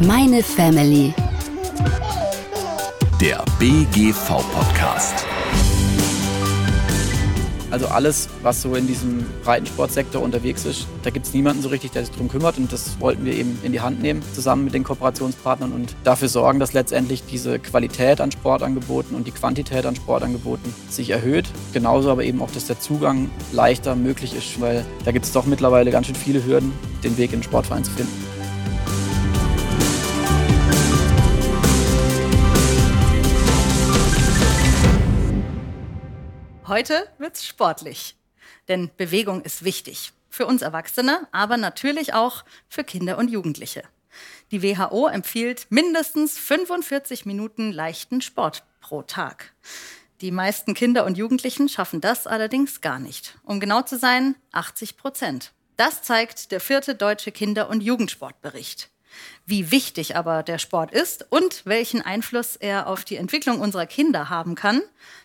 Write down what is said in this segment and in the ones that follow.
Meine Family. Der BGV-Podcast. Also alles, was so in diesem Breitensportsektor unterwegs ist, da gibt es niemanden so richtig, der sich darum kümmert. Und das wollten wir eben in die Hand nehmen, zusammen mit den Kooperationspartnern und dafür sorgen, dass letztendlich diese Qualität an Sportangeboten und die Quantität an Sportangeboten sich erhöht. Genauso aber eben auch, dass der Zugang leichter möglich ist, weil da gibt es doch mittlerweile ganz schön viele Hürden, den Weg in den Sportverein zu finden. Heute wird's sportlich. Denn Bewegung ist wichtig. Für uns Erwachsene, aber natürlich auch für Kinder und Jugendliche. Die WHO empfiehlt mindestens 45 Minuten leichten Sport pro Tag. Die meisten Kinder und Jugendlichen schaffen das allerdings gar nicht. Um genau zu sein, 80 Prozent. Das zeigt der vierte deutsche Kinder- und Jugendsportbericht. Wie wichtig aber der Sport ist und welchen Einfluss er auf die Entwicklung unserer Kinder haben kann,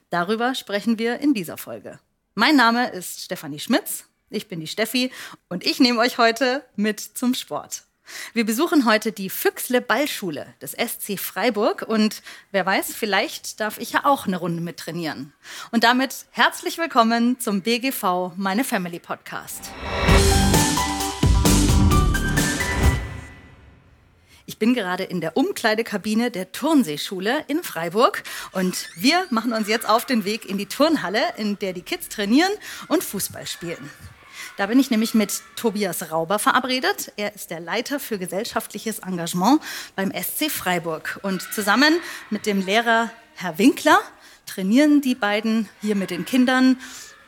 darüber sprechen wir in dieser Folge. Mein Name ist Stefanie Schmitz, ich bin die Steffi und ich nehme euch heute mit zum Sport. Wir besuchen heute die Füchsle Ballschule des SC Freiburg und wer weiß, vielleicht darf ich ja auch eine Runde mit trainieren. Und damit herzlich willkommen zum BGV Meine Family Podcast. Ich bin gerade in der Umkleidekabine der Turnseeschule in Freiburg und wir machen uns jetzt auf den Weg in die Turnhalle, in der die Kids trainieren und Fußball spielen. Da bin ich nämlich mit Tobias Rauber verabredet. Er ist der Leiter für gesellschaftliches Engagement beim SC Freiburg. Und zusammen mit dem Lehrer Herr Winkler trainieren die beiden hier mit den Kindern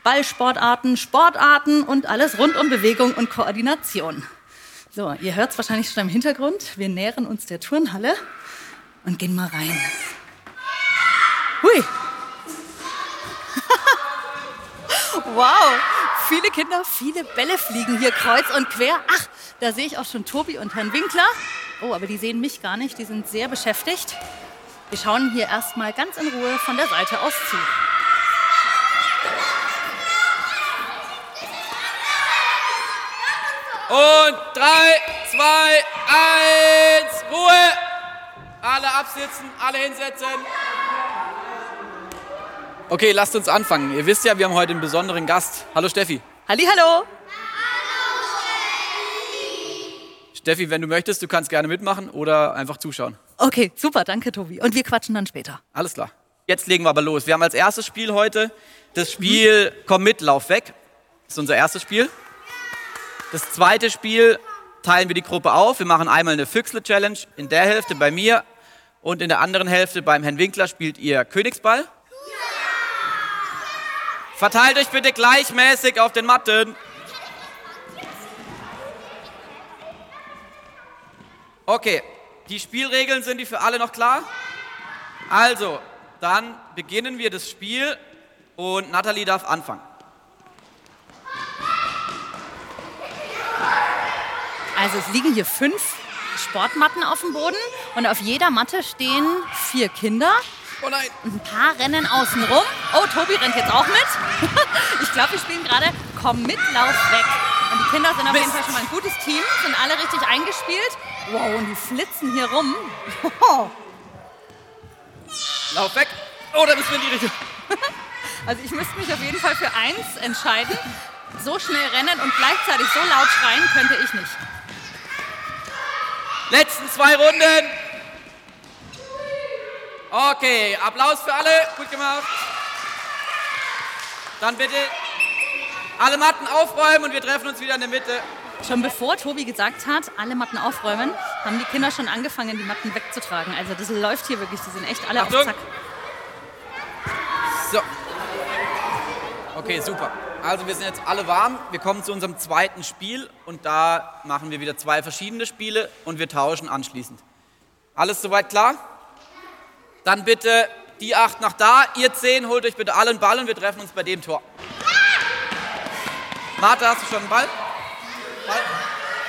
Ballsportarten, Sportarten und alles rund um Bewegung und Koordination. So, ihr hört es wahrscheinlich schon im Hintergrund. Wir nähern uns der Turnhalle und gehen mal rein. Hui! wow! Viele Kinder, viele Bälle fliegen hier kreuz und quer. Ach, da sehe ich auch schon Tobi und Herrn Winkler. Oh, aber die sehen mich gar nicht. Die sind sehr beschäftigt. Wir schauen hier erstmal ganz in Ruhe von der Seite aus zu. Und drei, zwei, eins, Ruhe! Alle absitzen, alle hinsetzen. Okay, lasst uns anfangen. Ihr wisst ja, wir haben heute einen besonderen Gast. Hallo Steffi. Halli, hallo. Steffi, wenn du möchtest, du kannst gerne mitmachen oder einfach zuschauen. Okay, super, danke Tobi. Und wir quatschen dann später. Alles klar. Jetzt legen wir aber los. Wir haben als erstes Spiel heute das Spiel Komm mit, lauf weg. Das ist unser erstes Spiel. Das zweite Spiel teilen wir die Gruppe auf. Wir machen einmal eine Füchsle-Challenge. In der Hälfte bei mir und in der anderen Hälfte beim Herrn Winkler spielt ihr Königsball. Verteilt euch bitte gleichmäßig auf den Matten. Okay, die Spielregeln sind die für alle noch klar? Also, dann beginnen wir das Spiel und Nathalie darf anfangen. Also es liegen hier fünf Sportmatten auf dem Boden und auf jeder Matte stehen vier Kinder. Oh nein. Ein paar rennen außen rum. Oh, Tobi rennt jetzt auch mit. ich glaube, wir spielen gerade Komm mit, lauf weg. Und die Kinder sind auf jeden Fall schon mal ein gutes Team, sind alle richtig eingespielt. Wow, und die flitzen hier rum. Lauf weg. Oh, da müssen wir in die Richtung. Also ich müsste mich auf jeden Fall für eins entscheiden. So schnell rennen und gleichzeitig so laut schreien könnte ich nicht. Letzten zwei Runden. Okay, Applaus für alle. Gut gemacht. Dann bitte alle Matten aufräumen und wir treffen uns wieder in der Mitte. Schon bevor Tobi gesagt hat, alle Matten aufräumen, haben die Kinder schon angefangen, die Matten wegzutragen. Also das läuft hier wirklich, die sind echt alle Achtung. auf Zack. So. Okay, super. Also wir sind jetzt alle warm. Wir kommen zu unserem zweiten Spiel und da machen wir wieder zwei verschiedene Spiele und wir tauschen anschließend. Alles soweit klar? Dann bitte die acht nach da, ihr zehn holt euch bitte alle einen Ball und wir treffen uns bei dem Tor. Martha, hast du schon einen Ball? Ball?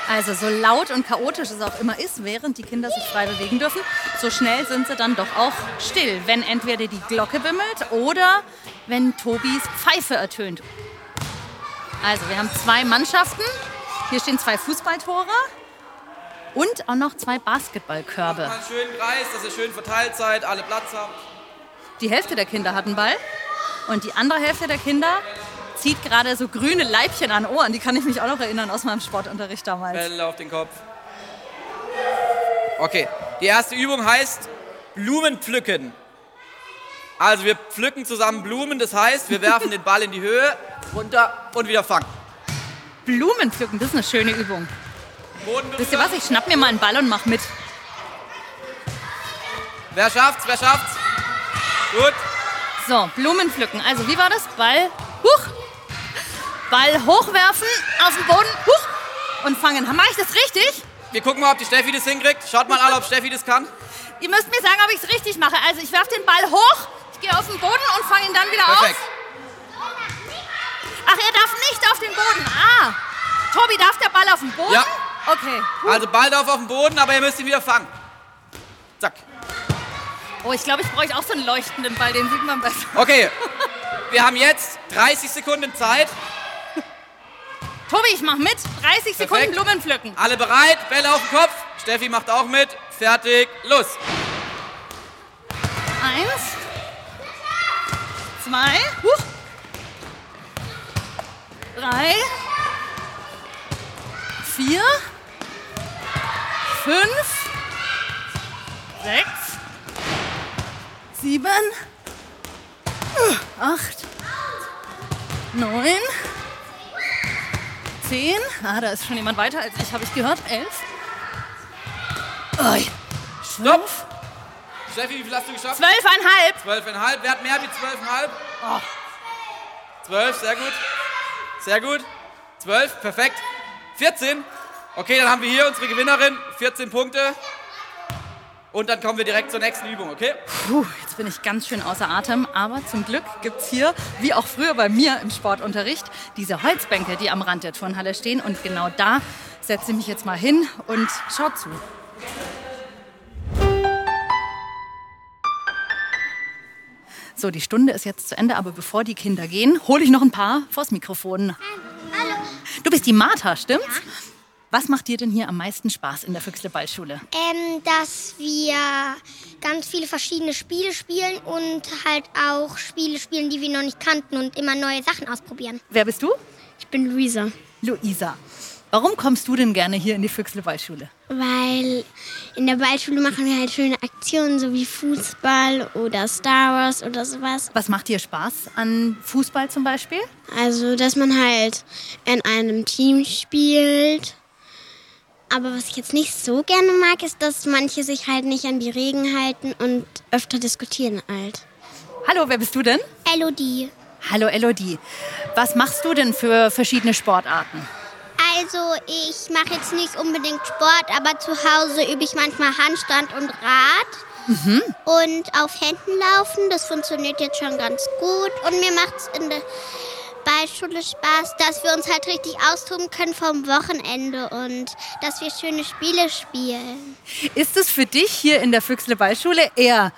Also so laut und chaotisch es auch immer ist, während die Kinder sich frei bewegen dürfen, so schnell sind sie dann doch auch still, wenn entweder die Glocke bimmelt oder wenn Tobis Pfeife ertönt. Also wir haben zwei Mannschaften. Hier stehen zwei Fußballtore. Und auch noch zwei Basketballkörbe. Einen schönen Kreis, dass ihr schön verteilt seid, alle Platz habt. Die Hälfte der Kinder hat einen Ball und die andere Hälfte der Kinder zieht gerade so grüne Leibchen an Ohren. Die kann ich mich auch noch erinnern aus meinem Sportunterricht damals. Bälle auf den Kopf. Okay, die erste Übung heißt Blumen pflücken. Also wir pflücken zusammen Blumen, das heißt, wir werfen den Ball in die Höhe, runter und wieder fangen. Blumen pflücken, das ist eine schöne Übung. Wisst ihr was? Ich schnapp mir mal einen Ball und mach mit. Wer schafft's? Wer schafft's? Gut. So, Blumen pflücken. Also, wie war das? Ball, huch. Ball hochwerfen, auf den Boden, huch. Und fangen. Mache ich das richtig? Wir gucken mal, ob die Steffi das hinkriegt. Schaut mal alle, ob Steffi das kann. Ihr müsst mir sagen, ob ich es richtig mache. Also, ich werfe den Ball hoch, gehe auf den Boden und fange ihn dann wieder Perfekt. auf. Ach, er darf nicht auf den Boden. Ah. Tobi, darf der Ball auf den Boden? Ja. Okay. Also Ball drauf auf den Boden, aber ihr müsst ihn wieder fangen. Zack. Oh, ich glaube, ich bräuchte auch so einen leuchtenden Ball, den sieht man besser. Okay. Wir haben jetzt 30 Sekunden Zeit. Tobi, ich mach mit. 30 Sekunden Perfekt. Blumen pflücken. Alle bereit? Bälle auf den Kopf. Steffi macht auch mit. Fertig. Los. Eins. Zwei. Huch. Drei. Vier. Fünf. Sechs. Sieben. Acht. Neun. Zehn. Ah, da ist schon jemand weiter als ich, habe ich gehört. Elf. Ui. Stopp. Steffi, wie viel hast du geschafft? Zwölfeinhalb. Zwölfeinhalb. Wer hat mehr wie zwölfeinhalb? Zwölf, sehr gut. Sehr gut. Zwölf, perfekt. 14. Okay, dann haben wir hier unsere Gewinnerin. 14 Punkte. Und dann kommen wir direkt zur nächsten Übung, okay? Puh, jetzt bin ich ganz schön außer Atem, aber zum Glück gibt es hier, wie auch früher bei mir im Sportunterricht, diese Holzbänke, die am Rand der Turnhalle stehen. Und genau da setze ich mich jetzt mal hin und schau zu. So, die Stunde ist jetzt zu Ende, aber bevor die Kinder gehen, hole ich noch ein paar vors Mikrofon. Hallo. Du bist die Martha, stimmt's? Was macht dir denn hier am meisten Spaß in der Füchsle-Ballschule? Ähm, dass wir ganz viele verschiedene Spiele spielen und halt auch Spiele spielen, die wir noch nicht kannten und immer neue Sachen ausprobieren. Wer bist du? Ich bin Luisa. Luisa. Warum kommst du denn gerne hier in die Füchsle-Ballschule? Weil in der Ballschule machen wir halt schöne Aktionen, so wie Fußball oder Star Wars oder sowas. Was macht dir Spaß an Fußball zum Beispiel? Also, dass man halt in einem Team spielt. Aber was ich jetzt nicht so gerne mag, ist, dass manche sich halt nicht an die Regeln halten und öfter diskutieren halt. Hallo, wer bist du denn? Elodie. Hallo Elodie. Was machst du denn für verschiedene Sportarten? Also ich mache jetzt nicht unbedingt Sport, aber zu Hause übe ich manchmal Handstand und Rad. Und auf Händen laufen, das funktioniert jetzt schon ganz gut. Und mir macht es in der Ballschule Spaß, dass wir uns halt richtig austoben können vom Wochenende und dass wir schöne Spiele spielen. Ist es für dich hier in der Füchsle Ballschule eher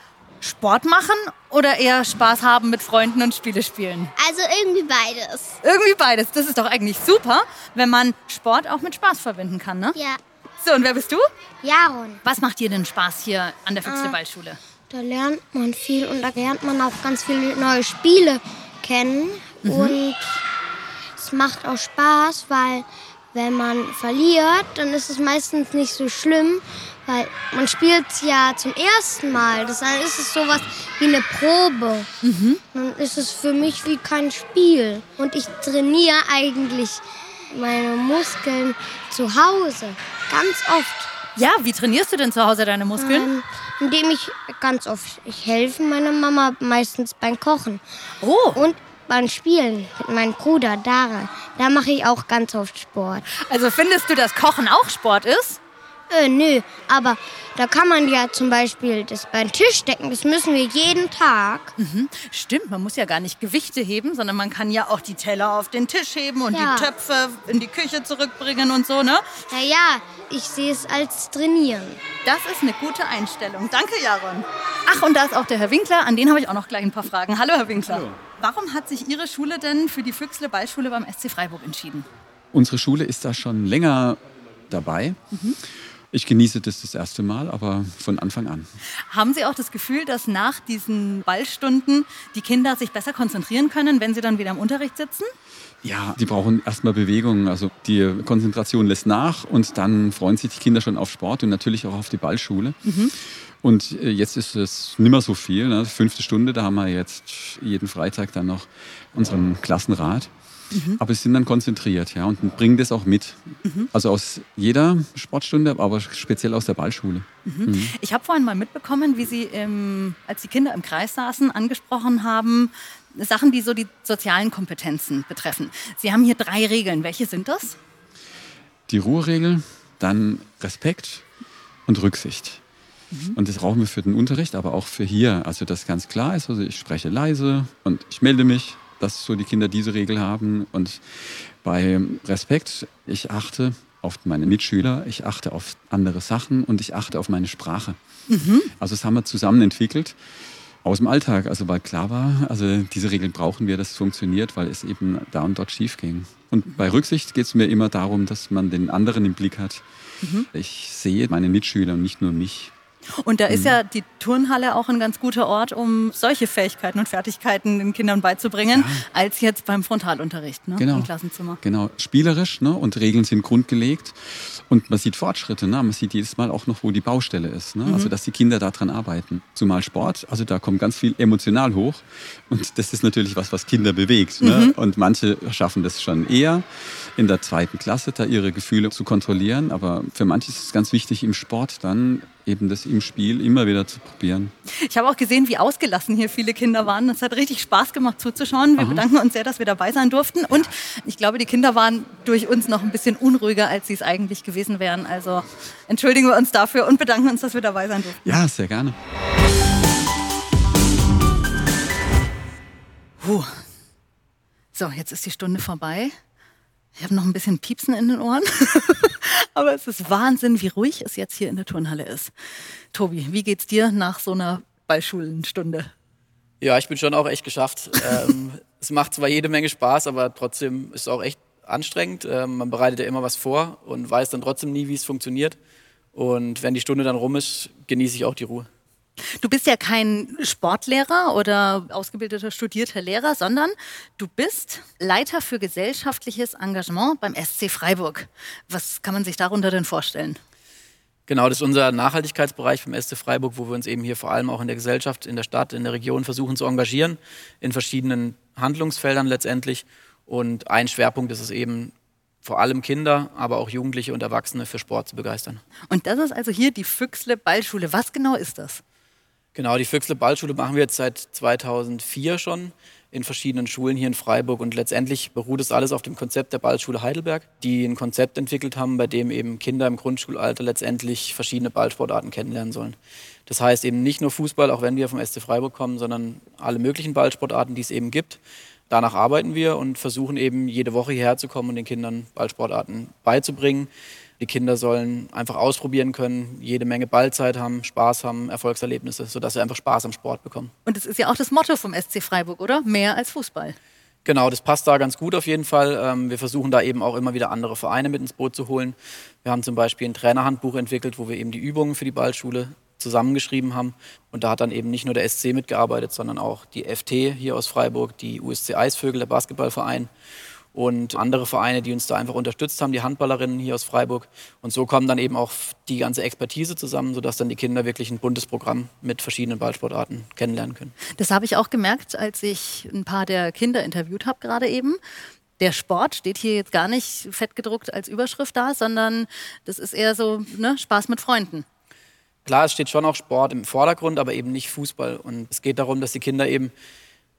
Sport machen oder eher Spaß haben mit Freunden und Spiele spielen? Also irgendwie beides. Irgendwie beides. Das ist doch eigentlich super, wenn man Sport auch mit Spaß verbinden kann, ne? Ja. So, und wer bist du? Jaron. Was macht dir denn Spaß hier an der Füchsle Ballschule? Da lernt man viel und da lernt man auch ganz viele neue Spiele kennen. Und es macht auch Spaß, weil wenn man verliert, dann ist es meistens nicht so schlimm, weil man spielt es ja zum ersten Mal. Das heißt, ist es sowas wie eine Probe. Dann ist es für mich wie kein Spiel. Und ich trainiere eigentlich meine Muskeln zu Hause. Ganz oft. Ja, wie trainierst du denn zu Hause deine Muskeln? Ähm, indem ich ganz oft, ich helfe meiner Mama meistens beim Kochen Oh, und beim Spielen mit meinem Bruder Dara. Da mache ich auch ganz oft Sport. also findest du, dass Kochen auch Sport ist? Äh, nö, aber da kann man ja zum Beispiel das beim Tisch decken. Das müssen wir jeden Tag. Stimmt, man muss ja gar nicht Gewichte heben, sondern man kann ja auch die Teller auf den Tisch heben und Ja. die Töpfe in die Küche zurückbringen und so, ne? Naja, ich sehe es als Trainieren. Das ist eine gute Einstellung. Danke, Jaron. Ach, und da ist auch der Herr Winkler. An den habe ich auch noch gleich ein paar Fragen. Hallo, Herr Winkler. Warum hat sich Ihre Schule denn für die Füchsle Ballschule beim SC Freiburg entschieden? Unsere Schule ist da schon länger dabei. Ich genieße das das erste Mal, aber von Anfang an. Haben Sie auch das Gefühl, dass nach diesen Ballstunden die Kinder sich besser konzentrieren können, wenn sie dann wieder im Unterricht sitzen? Ja, die brauchen erstmal Bewegung. Also die Konzentration lässt nach und dann freuen sich die Kinder schon auf Sport und natürlich auch auf die Ballschule. Mhm. Und äh, jetzt ist es nimmer so viel. Ne? Fünfte Stunde, da haben wir jetzt jeden Freitag dann noch unseren Klassenrat. Mhm. Aber sie sind dann konzentriert ja, und bringen das auch mit. Mhm. Also aus jeder Sportstunde, aber speziell aus der Ballschule. Mhm. mhm. Ich habe vorhin mal mitbekommen, wie Sie, ähm, als die Kinder im Kreis saßen, angesprochen haben, Sachen, die so die sozialen Kompetenzen betreffen. Sie haben hier drei Regeln. Welche sind das? Die Ruheregel, dann Respekt und Rücksicht. Mhm. Und das brauchen wir für den Unterricht, aber auch für hier. Also, dass ganz klar ist, also ich spreche leise und ich melde mich, dass so die Kinder diese Regel haben. Und bei Respekt, ich achte auf meine Mitschüler, ich achte auf andere Sachen und ich achte auf meine Sprache. Mhm. Also das haben wir zusammen entwickelt aus dem Alltag. Also weil klar war, also diese Regeln brauchen wir, dass es funktioniert, weil es eben da und dort schief ging. Und bei Rücksicht geht es mir immer darum, dass man den anderen im Blick hat. Mhm. Ich sehe meine Mitschüler und nicht nur mich. Und da ist mhm. ja die Turnhalle auch ein ganz guter Ort, um solche Fähigkeiten und Fertigkeiten den Kindern beizubringen, ja. als jetzt beim Frontalunterricht ne? genau. im Klassenzimmer. Genau, spielerisch ne? und Regeln sind grundgelegt. Und man sieht Fortschritte. Ne? Man sieht jedes Mal auch noch, wo die Baustelle ist. Ne? Also, mhm. Also, dass die Kinder daran arbeiten. Zumal Sport, also da kommt ganz viel emotional hoch. Und das ist natürlich was, was Kinder bewegt. Ne? Mhm. Und manche schaffen das schon eher in der zweiten Klasse, da ihre Gefühle zu kontrollieren. Aber für manche ist es ganz wichtig, im Sport dann eben das im Spiel immer wieder zu probieren. Ich habe auch gesehen, wie ausgelassen hier viele Kinder waren. Es hat richtig Spaß gemacht zuzuschauen. Wir Aha. bedanken uns sehr, dass wir dabei sein durften. Und ich glaube, die Kinder waren durch uns noch ein bisschen unruhiger, als sie es eigentlich gewesen wären. Also entschuldigen wir uns dafür und bedanken uns, dass wir dabei sein durften. Ja, sehr gerne. Puh. So, jetzt ist die Stunde vorbei. Ich habe noch ein bisschen Piepsen in den Ohren. Aber es ist Wahnsinn, wie ruhig es jetzt hier in der Turnhalle ist. Tobi, wie geht's dir nach so einer Ballschulenstunde? Ja, ich bin schon auch echt geschafft. ähm, es macht zwar jede Menge Spaß, aber trotzdem ist es auch echt anstrengend. Ähm, man bereitet ja immer was vor und weiß dann trotzdem nie, wie es funktioniert. Und wenn die Stunde dann rum ist, genieße ich auch die Ruhe. Du bist ja kein Sportlehrer oder ausgebildeter, studierter Lehrer, sondern du bist Leiter für gesellschaftliches Engagement beim SC Freiburg. Was kann man sich darunter denn vorstellen? Genau, das ist unser Nachhaltigkeitsbereich vom SC Freiburg, wo wir uns eben hier vor allem auch in der Gesellschaft, in der Stadt, in der Region versuchen zu engagieren, in verschiedenen Handlungsfeldern letztendlich. Und ein Schwerpunkt ist es eben, vor allem Kinder, aber auch Jugendliche und Erwachsene für Sport zu begeistern. Und das ist also hier die Füchsle Ballschule. Was genau ist das? Genau, die Füchsle Ballschule machen wir jetzt seit 2004 schon in verschiedenen Schulen hier in Freiburg und letztendlich beruht es alles auf dem Konzept der Ballschule Heidelberg, die ein Konzept entwickelt haben, bei dem eben Kinder im Grundschulalter letztendlich verschiedene Ballsportarten kennenlernen sollen. Das heißt eben nicht nur Fußball, auch wenn wir vom SC Freiburg kommen, sondern alle möglichen Ballsportarten, die es eben gibt. Danach arbeiten wir und versuchen eben jede Woche hierher zu kommen und den Kindern Ballsportarten beizubringen. Die Kinder sollen einfach ausprobieren können, jede Menge Ballzeit haben, Spaß haben, Erfolgserlebnisse, sodass sie einfach Spaß am Sport bekommen. Und das ist ja auch das Motto vom SC Freiburg, oder? Mehr als Fußball. Genau, das passt da ganz gut auf jeden Fall. Ähm, wir versuchen da eben auch immer wieder andere Vereine mit ins Boot zu holen. Wir haben zum Beispiel ein Trainerhandbuch entwickelt, wo wir eben die Übungen für die Ballschule zusammengeschrieben haben. Und da hat dann eben nicht nur der SC mitgearbeitet, sondern auch die FT hier aus Freiburg, die USC Eisvögel, der Basketballverein und andere Vereine, die uns da einfach unterstützt haben, die Handballerinnen hier aus Freiburg. Und so kommt dann eben auch die ganze Expertise zusammen, sodass dann die Kinder wirklich ein buntes Programm mit verschiedenen Ballsportarten kennenlernen können. Das habe ich auch gemerkt, als ich ein paar der Kinder interviewt habe gerade eben. Der Sport steht hier jetzt gar nicht fettgedruckt als Überschrift da, sondern das ist eher so ne, Spaß mit Freunden. Klar, es steht schon auch Sport im Vordergrund, aber eben nicht Fußball. Und es geht darum, dass die Kinder eben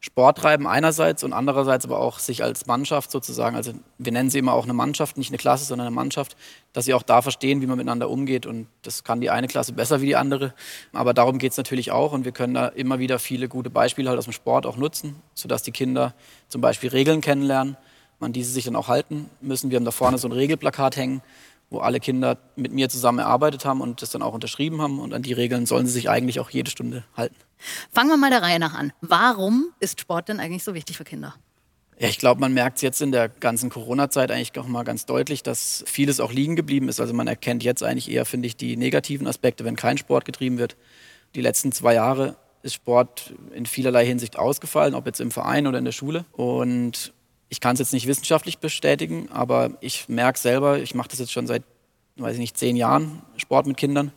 Sport treiben einerseits und andererseits aber auch sich als Mannschaft sozusagen, also wir nennen sie immer auch eine Mannschaft, nicht eine Klasse, sondern eine Mannschaft, dass sie auch da verstehen, wie man miteinander umgeht und das kann die eine Klasse besser wie die andere, aber darum geht es natürlich auch und wir können da immer wieder viele gute Beispiele halt aus dem Sport auch nutzen, sodass die Kinder zum Beispiel Regeln kennenlernen, an diese sich dann auch halten müssen. Wir haben da vorne so ein Regelplakat hängen, wo alle Kinder mit mir zusammen erarbeitet haben und das dann auch unterschrieben haben. Und an die Regeln sollen sie sich eigentlich auch jede Stunde halten. Fangen wir mal der Reihe nach an. Warum ist Sport denn eigentlich so wichtig für Kinder? Ja, ich glaube, man merkt es jetzt in der ganzen Corona-Zeit eigentlich auch mal ganz deutlich, dass vieles auch liegen geblieben ist. Also man erkennt jetzt eigentlich eher, finde ich, die negativen Aspekte, wenn kein Sport getrieben wird. Die letzten zwei Jahre ist Sport in vielerlei Hinsicht ausgefallen, ob jetzt im Verein oder in der Schule. Und ich kann es jetzt nicht wissenschaftlich bestätigen, aber ich merke selber, ich mache das jetzt schon seit, weiß ich nicht, zehn Jahren, Sport mit Kindern.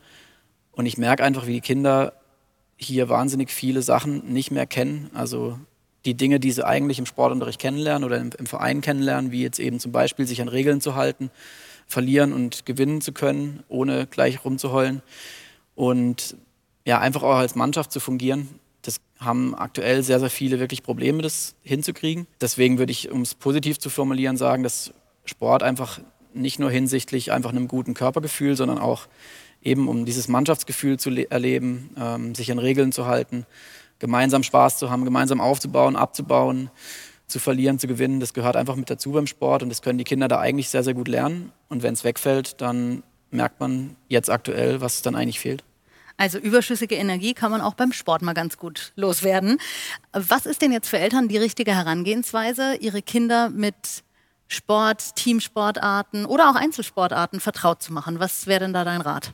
Und ich merke einfach, wie die Kinder hier wahnsinnig viele Sachen nicht mehr kennen. Also die Dinge, die sie eigentlich im Sportunterricht kennenlernen oder im, im, Verein kennenlernen, wie jetzt eben zum Beispiel sich an Regeln zu halten, verlieren und gewinnen zu können, ohne gleich rumzuheulen. Und ja, einfach auch als Mannschaft zu fungieren. Haben aktuell sehr, sehr viele wirklich Probleme, das hinzukriegen. Deswegen würde ich, um es positiv zu formulieren, sagen, dass Sport einfach nicht nur hinsichtlich einfach einem guten Körpergefühl, sondern auch eben um dieses Mannschaftsgefühl zu erleben, ähm, sich an Regeln zu halten, gemeinsam Spaß zu haben, gemeinsam aufzubauen, abzubauen, zu verlieren, zu gewinnen. Das gehört einfach mit dazu beim Sport und das können die Kinder da eigentlich sehr, sehr gut lernen. Und wenn es wegfällt, dann merkt man jetzt aktuell, was dann eigentlich fehlt. Also überschüssige Energie kann man auch beim Sport mal ganz gut loswerden. Was ist denn jetzt für Eltern die richtige Herangehensweise, ihre Kinder mit Sport, Teamsportarten oder auch Einzelsportarten vertraut zu machen? Was wäre denn da dein Rat?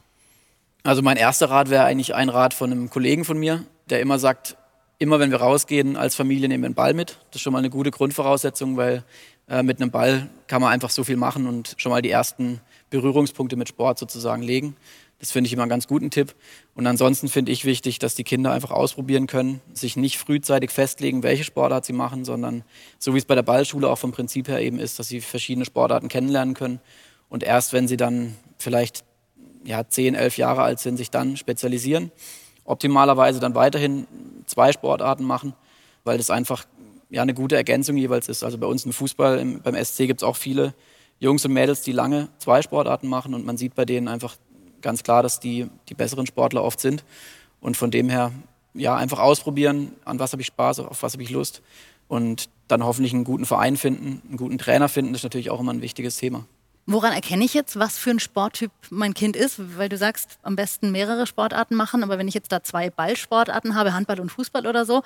Also mein erster Rat wäre eigentlich ein Rat von einem Kollegen von mir, der immer sagt, immer wenn wir rausgehen als Familie nehmen wir einen Ball mit. Das ist schon mal eine gute Grundvoraussetzung, weil äh, mit einem Ball kann man einfach so viel machen und schon mal die ersten Berührungspunkte mit Sport sozusagen legen. Das finde ich immer einen ganz guten Tipp. Und ansonsten finde ich wichtig, dass die Kinder einfach ausprobieren können, sich nicht frühzeitig festlegen, welche Sportart sie machen, sondern so wie es bei der Ballschule auch vom Prinzip her eben ist, dass sie verschiedene Sportarten kennenlernen können. Und erst wenn sie dann vielleicht ja, 10, 11 Jahre alt sind, sich dann spezialisieren. Optimalerweise dann weiterhin zwei Sportarten machen, weil das einfach ja, eine gute Ergänzung jeweils ist. Also bei uns im Fußball, im, beim SC gibt es auch viele Jungs und Mädels, die lange zwei Sportarten machen und man sieht bei denen einfach ganz klar, dass die die besseren Sportler oft sind. Und von dem her, ja, einfach ausprobieren, an was habe ich Spaß, auf was habe ich Lust und dann hoffentlich einen guten Verein finden, einen guten Trainer finden, das ist natürlich auch immer ein wichtiges Thema. Woran erkenne ich jetzt, was für ein Sporttyp mein Kind ist? Weil du sagst, am besten mehrere Sportarten machen, aber wenn ich jetzt da zwei Ballsportarten habe, Handball und Fußball oder so,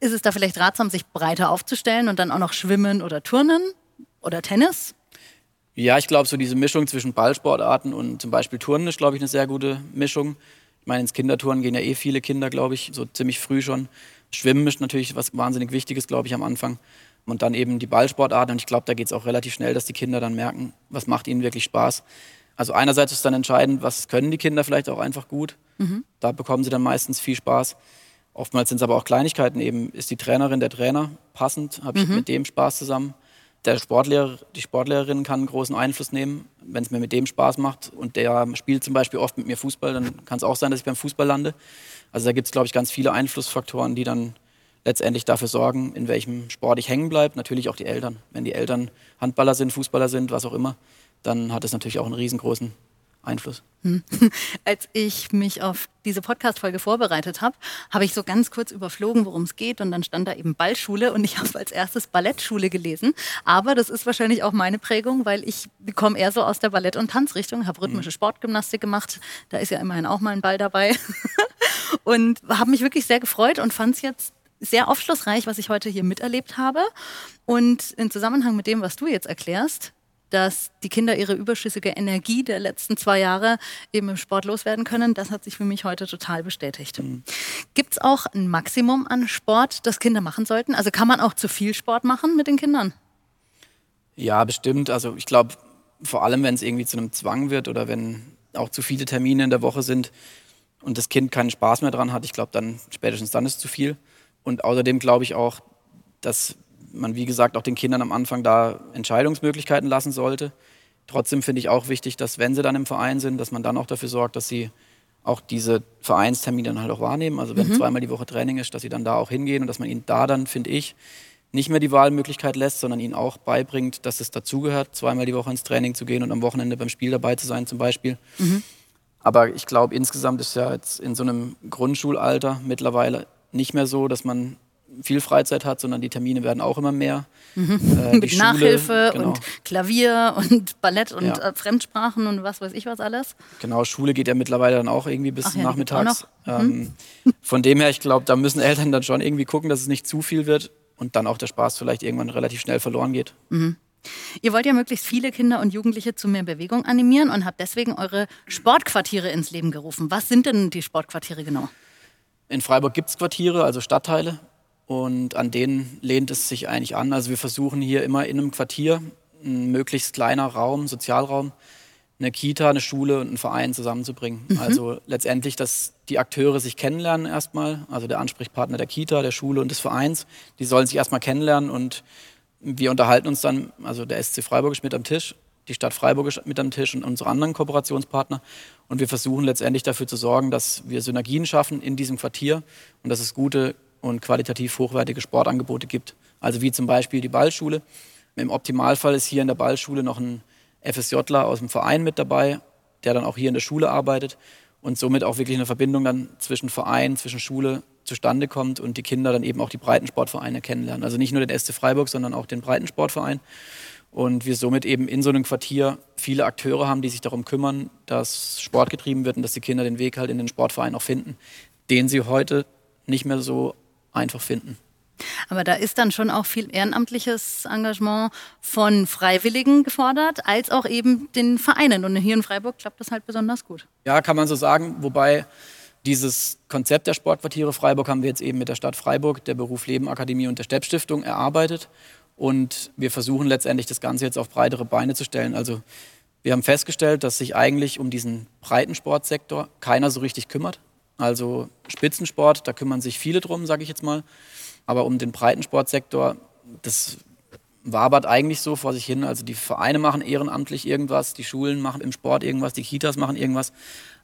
ist es da vielleicht ratsam, sich breiter aufzustellen und dann auch noch Schwimmen oder Turnen oder Tennis? Ja, ich glaube, so diese Mischung zwischen Ballsportarten und zum Beispiel Turnen ist, glaube ich, eine sehr gute Mischung. Ich meine, ins Kinderturnen gehen ja eh viele Kinder, glaube ich, so ziemlich früh schon. Schwimmen ist natürlich was wahnsinnig Wichtiges, glaube ich, am Anfang. Und dann eben die Ballsportarten. Und ich glaube, da geht es auch relativ schnell, dass die Kinder dann merken, was macht ihnen wirklich Spaß. Also einerseits ist dann entscheidend, was können die Kinder vielleicht auch einfach gut. Mhm. Da bekommen sie dann meistens viel Spaß. Oftmals sind es aber auch Kleinigkeiten. Eben ist die Trainerin, der Trainer passend, habe ich mhm. mit dem Spaß zusammen. Der Sportlehrer, die Sportlehrerin kann einen großen Einfluss nehmen, wenn es mir mit dem Spaß macht. Und der spielt zum Beispiel oft mit mir Fußball, dann kann es auch sein, dass ich beim Fußball lande. Also da gibt es, glaube ich, ganz viele Einflussfaktoren, die dann letztendlich dafür sorgen, in welchem Sport ich hängen bleibe. Natürlich auch die Eltern. Wenn die Eltern Handballer sind, Fußballer sind, was auch immer, dann hat es natürlich auch einen riesengroßen Einfluss. Hm. Als ich mich auf diese Podcast-Folge vorbereitet habe, habe ich so ganz kurz überflogen, worum es geht. Und dann stand da eben Ballschule und ich habe als erstes Ballettschule gelesen. Aber das ist wahrscheinlich auch meine Prägung, weil ich komme eher so aus der Ballett- und Tanzrichtung, habe rhythmische hm. Sportgymnastik gemacht. Da ist ja immerhin auch mal ein Ball dabei. und habe mich wirklich sehr gefreut und fand es jetzt sehr aufschlussreich, was ich heute hier miterlebt habe. Und im Zusammenhang mit dem, was du jetzt erklärst, dass die Kinder ihre überschüssige Energie der letzten zwei Jahre eben im Sport loswerden können, das hat sich für mich heute total bestätigt. Mhm. Gibt es auch ein Maximum an Sport, das Kinder machen sollten? Also kann man auch zu viel Sport machen mit den Kindern? Ja, bestimmt. Also ich glaube, vor allem, wenn es irgendwie zu einem Zwang wird oder wenn auch zu viele Termine in der Woche sind und das Kind keinen Spaß mehr dran hat, ich glaube, dann spätestens dann ist es zu viel. Und außerdem glaube ich auch, dass man, wie gesagt, auch den Kindern am Anfang da Entscheidungsmöglichkeiten lassen sollte. Trotzdem finde ich auch wichtig, dass wenn sie dann im Verein sind, dass man dann auch dafür sorgt, dass sie auch diese Vereinstermine dann halt auch wahrnehmen. Also wenn mhm. zweimal die Woche Training ist, dass sie dann da auch hingehen und dass man ihnen da dann, finde ich, nicht mehr die Wahlmöglichkeit lässt, sondern ihnen auch beibringt, dass es dazugehört, zweimal die Woche ins Training zu gehen und am Wochenende beim Spiel dabei zu sein zum Beispiel. Mhm. Aber ich glaube, insgesamt ist ja jetzt in so einem Grundschulalter mittlerweile nicht mehr so, dass man viel Freizeit hat, sondern die Termine werden auch immer mehr. Mhm. Äh, Mit Schule, Nachhilfe genau. und Klavier und Ballett und ja. äh, Fremdsprachen und was weiß ich was alles. Genau, Schule geht ja mittlerweile dann auch irgendwie bis ja, nachmittags. Ähm, mhm. Von dem her, ich glaube, da müssen Eltern dann schon irgendwie gucken, dass es nicht zu viel wird. und dann auch der Spaß vielleicht irgendwann relativ schnell verloren geht. Ihr wollt ja möglichst viele Kinder und Jugendliche zu mehr Bewegung animieren und habt deswegen eure Sportquartiere ins Leben gerufen. Was sind denn die Sportquartiere genau? In Freiburg gibt es Quartiere, also Stadtteile. Und an denen lehnt es sich eigentlich an. Also wir versuchen hier immer in einem Quartier, ein möglichst kleiner Raum, Sozialraum, eine Kita, eine Schule und einen Verein zusammenzubringen. Also letztendlich, dass die Akteure sich kennenlernen erstmal, also der Ansprechpartner der Kita, der Schule und des Vereins, die sollen sich erstmal kennenlernen und wir unterhalten uns dann, also der SC Freiburg ist mit am Tisch, die Stadt Freiburg ist mit am Tisch und unsere anderen Kooperationspartner. Und wir versuchen letztendlich dafür zu sorgen, dass wir Synergien schaffen in diesem Quartier und dass es gute und qualitativ hochwertige Sportangebote gibt. Also wie zum Beispiel die Ballschule. Im Optimalfall ist hier in der Ballschule noch ein FSJler aus dem Verein mit dabei, der dann auch hier in der Schule arbeitet und somit auch wirklich eine Verbindung dann zwischen Verein, zwischen Schule zustande kommt und die Kinder dann eben auch die Breitensportvereine kennenlernen. Also nicht nur den SC Freiburg, sondern auch den Breitensportverein. Und wir somit eben in so einem Quartier viele Akteure haben, die sich darum kümmern, dass Sport getrieben wird und dass die Kinder den Weg halt in den Sportverein auch finden, den sie heute nicht mehr so einfach finden. Aber da ist dann schon auch viel ehrenamtliches Engagement von Freiwilligen gefordert, als auch eben den Vereinen. Und hier in Freiburg klappt das halt besonders gut. Ja, kann man so sagen. Wobei dieses Konzept der Sportquartiere Freiburg haben wir jetzt eben mit der Stadt Freiburg, der Beruf Leben Akademie und der Stepp Stiftung erarbeitet. Und wir versuchen letztendlich das Ganze jetzt auf breitere Beine zu stellen. Also wir haben festgestellt, dass sich eigentlich um diesen Breitensportsektor keiner so richtig kümmert. Also Spitzensport, da kümmern sich viele drum, sage ich jetzt mal. Aber um den Breitensportsektor, das wabert eigentlich so vor sich hin. Also die Vereine machen ehrenamtlich irgendwas, die Schulen machen im Sport irgendwas, die Kitas machen irgendwas.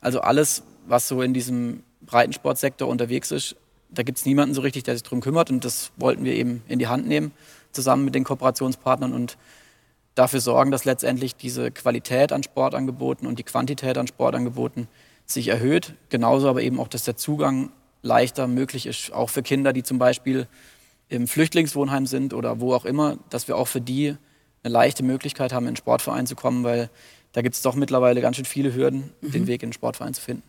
Also alles, was so in diesem Breitensportsektor unterwegs ist, da gibt es niemanden so richtig, der sich darum kümmert. Und das wollten wir eben in die Hand nehmen, zusammen mit den Kooperationspartnern und dafür sorgen, dass letztendlich diese Qualität an Sportangeboten und die Quantität an Sportangeboten sich erhöht. Genauso aber eben auch, dass der Zugang leichter möglich ist, auch für Kinder, die zum Beispiel im Flüchtlingswohnheim sind oder wo auch immer, dass wir auch für die eine leichte Möglichkeit haben, in den Sportverein zu kommen, weil da gibt es doch mittlerweile ganz schön viele Hürden, den Weg in den Sportverein zu finden.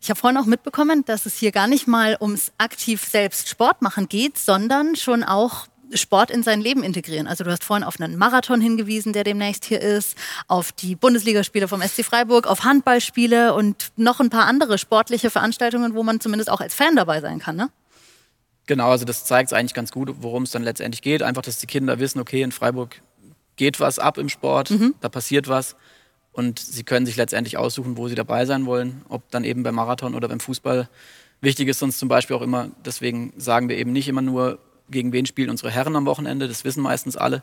Ich habe vorhin auch mitbekommen, dass es hier gar nicht mal ums aktiv selbst Sport machen geht, sondern schon auch Sport in sein Leben integrieren. Also du hast vorhin auf einen Marathon hingewiesen, der demnächst hier ist, auf die Bundesligaspiele vom SC Freiburg, auf Handballspiele und noch ein paar andere sportliche Veranstaltungen, wo man zumindest auch als Fan dabei sein kann, ne? Genau, also das zeigt es eigentlich ganz gut, worum es dann letztendlich geht. Einfach, dass die Kinder wissen, okay, in Freiburg geht was ab im Sport, da passiert was. Und sie können sich letztendlich aussuchen, wo sie dabei sein wollen. Ob dann eben beim Marathon oder beim Fußball. Wichtig ist uns zum Beispiel auch immer, deswegen sagen wir eben nicht immer nur, gegen wen spielen unsere Herren am Wochenende, das wissen meistens alle,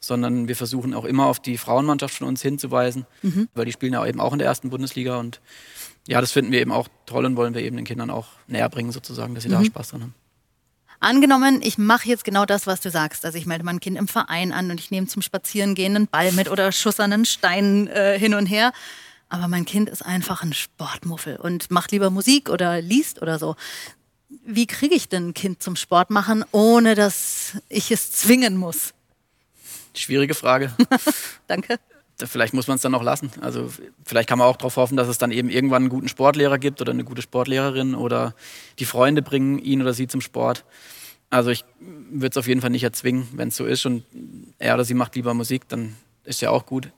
sondern wir versuchen auch immer auf die Frauenmannschaft von uns hinzuweisen, weil die spielen ja eben auch in der ersten Bundesliga und ja, das finden wir eben auch toll und wollen wir eben den Kindern auch näher bringen sozusagen, dass sie da Spaß dran haben. Angenommen, ich mache jetzt genau das, was du sagst. Also ich melde mein Kind im Verein an und ich nehme zum Spazierengehen einen Ball mit oder schusser einen Stein äh, hin und her. Aber mein Kind ist einfach ein Sportmuffel und macht lieber Musik oder liest oder so. Wie kriege ich denn ein Kind zum Sport machen, ohne dass ich es zwingen muss? Schwierige Frage. Danke. Da- Vielleicht muss man es dann noch lassen. Also vielleicht kann man auch darauf hoffen, dass es dann eben irgendwann einen guten Sportlehrer gibt oder eine gute Sportlehrerin oder die Freunde bringen ihn oder sie zum Sport. Also ich würde es auf jeden Fall nicht erzwingen, wenn es so ist und er oder sie macht lieber Musik, dann ist ja auch gut.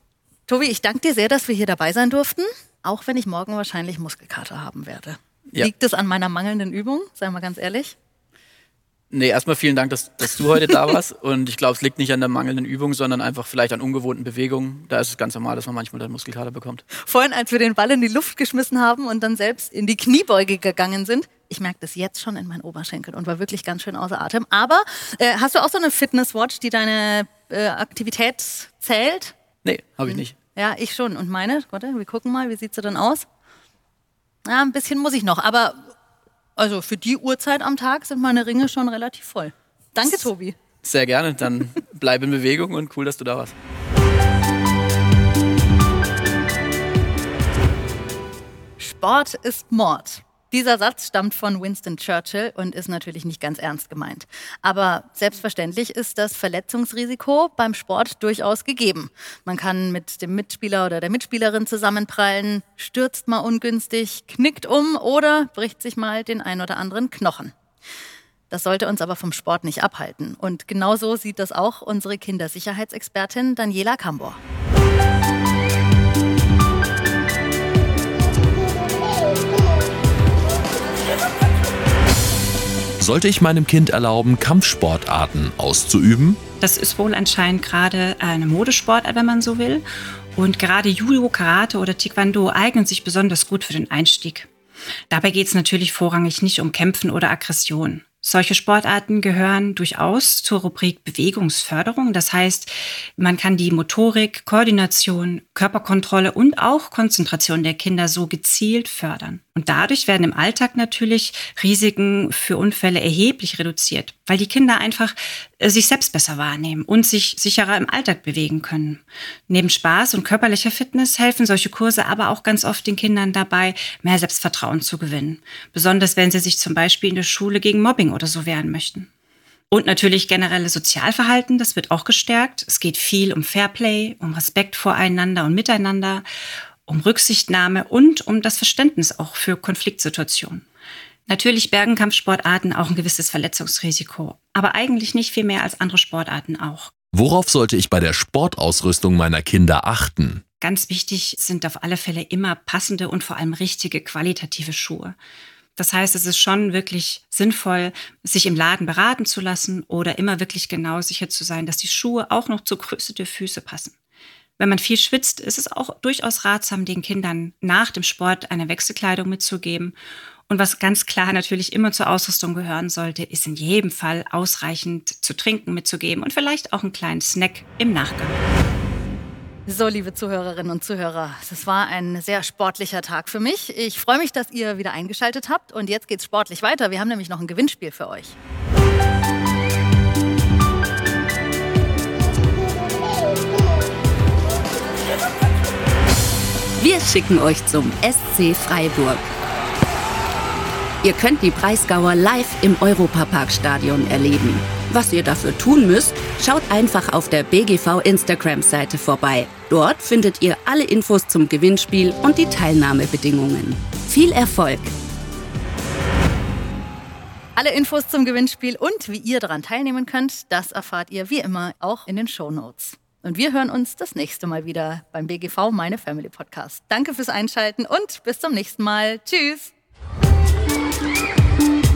Tobi, ich danke dir sehr, dass wir hier dabei sein durften, auch wenn ich morgen wahrscheinlich Muskelkater haben werde. Ja. Liegt es an meiner mangelnden Übung? Sei mal ganz ehrlich. Nee, erstmal vielen Dank, dass, dass du heute da warst. Und ich glaube, es liegt nicht an der mangelnden Übung, sondern einfach vielleicht an ungewohnten Bewegungen. Da ist es ganz normal, dass man manchmal dann Muskelkater bekommt. Vorhin, als wir den Ball in die Luft geschmissen haben und dann selbst in die Kniebeuge gegangen sind, ich merke das jetzt schon in meinen Oberschenkeln und war wirklich ganz schön außer Atem. Aber äh, hast du auch so eine Fitnesswatch, die deine äh, Aktivität zählt? Nee, habe ich nicht. Ja, ich schon. Und meine? Warte, wir gucken mal, wie sieht sie denn aus? Ja, ein bisschen muss ich noch, aber also für die Uhrzeit am Tag sind meine Ringe schon relativ voll. Danke, Tobi. Sehr gerne. Dann bleib in Bewegung und cool, dass du da warst. Sport ist Mord. Dieser Satz stammt von Winston Churchill und ist natürlich nicht ganz ernst gemeint. Aber selbstverständlich ist das Verletzungsrisiko beim Sport durchaus gegeben. Man kann mit dem Mitspieler oder der Mitspielerin zusammenprallen, stürzt mal ungünstig, knickt um oder bricht sich mal den ein oder anderen Knochen. Das sollte uns aber vom Sport nicht abhalten. Und genauso sieht das auch unsere Kindersicherheitsexpertin Daniela Kambor. Sollte ich meinem Kind erlauben, Kampfsportarten auszuüben? Das ist wohl anscheinend gerade eine Modesportart, wenn man so will. Und gerade Judo, Karate oder Taekwondo eignen sich besonders gut für den Einstieg. Dabei geht es natürlich vorrangig nicht um Kämpfen oder Aggression. Solche Sportarten gehören durchaus zur Rubrik Bewegungsförderung. Das heißt, man kann die Motorik, Koordination, Körperkontrolle und auch Konzentration der Kinder so gezielt fördern. Und dadurch werden im Alltag natürlich Risiken für Unfälle erheblich reduziert, weil die Kinder einfach äh, sich selbst besser wahrnehmen und sich sicherer im Alltag bewegen können. Neben Spaß und körperlicher Fitness helfen solche Kurse aber auch ganz oft den Kindern dabei, mehr Selbstvertrauen zu gewinnen. Besonders wenn sie sich zum Beispiel in der Schule gegen Mobbing oder so wehren möchten. Und natürlich generelle Sozialverhalten, das wird auch gestärkt. Es geht viel um Fairplay, um Respekt voreinander und miteinander um Rücksichtnahme und um das Verständnis auch für Konfliktsituationen. Natürlich bergen Kampfsportarten auch ein gewisses Verletzungsrisiko, aber eigentlich nicht viel mehr als andere Sportarten auch. Worauf sollte ich bei der Sportausrüstung meiner Kinder achten? Ganz wichtig sind auf alle Fälle immer passende und vor allem richtige qualitative Schuhe. Das heißt, es ist schon wirklich sinnvoll, sich im Laden beraten zu lassen oder immer wirklich genau sicher zu sein, dass die Schuhe auch noch zur Größe der Füße passen. Wenn man viel schwitzt, ist es auch durchaus ratsam, den Kindern nach dem Sport eine Wechselkleidung mitzugeben. Und was ganz klar natürlich immer zur Ausrüstung gehören sollte, ist in jedem Fall ausreichend zu trinken mitzugeben und vielleicht auch einen kleinen Snack im Nachgang. So, liebe Zuhörerinnen und Zuhörer, es war ein sehr sportlicher Tag für mich. Ich freue mich, dass ihr wieder eingeschaltet habt. Und jetzt geht es sportlich weiter. Wir haben nämlich noch ein Gewinnspiel für euch. Wir schicken euch zum SC Freiburg. Ihr könnt die Breisgauer live im Europaparkstadion erleben. Was ihr dafür tun müsst, schaut einfach auf der BGV Instagram-Seite vorbei. Dort findet ihr alle Infos zum Gewinnspiel und die Teilnahmebedingungen. Viel Erfolg! Alle Infos zum Gewinnspiel und wie ihr daran teilnehmen könnt, das erfahrt ihr wie immer auch in den Show Notes. Und wir hören uns das nächste Mal wieder beim BGV Meine Family Podcast. Danke fürs Einschalten und bis zum nächsten Mal. Tschüss.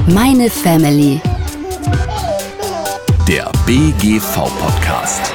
Meine Family. Der BGV Podcast.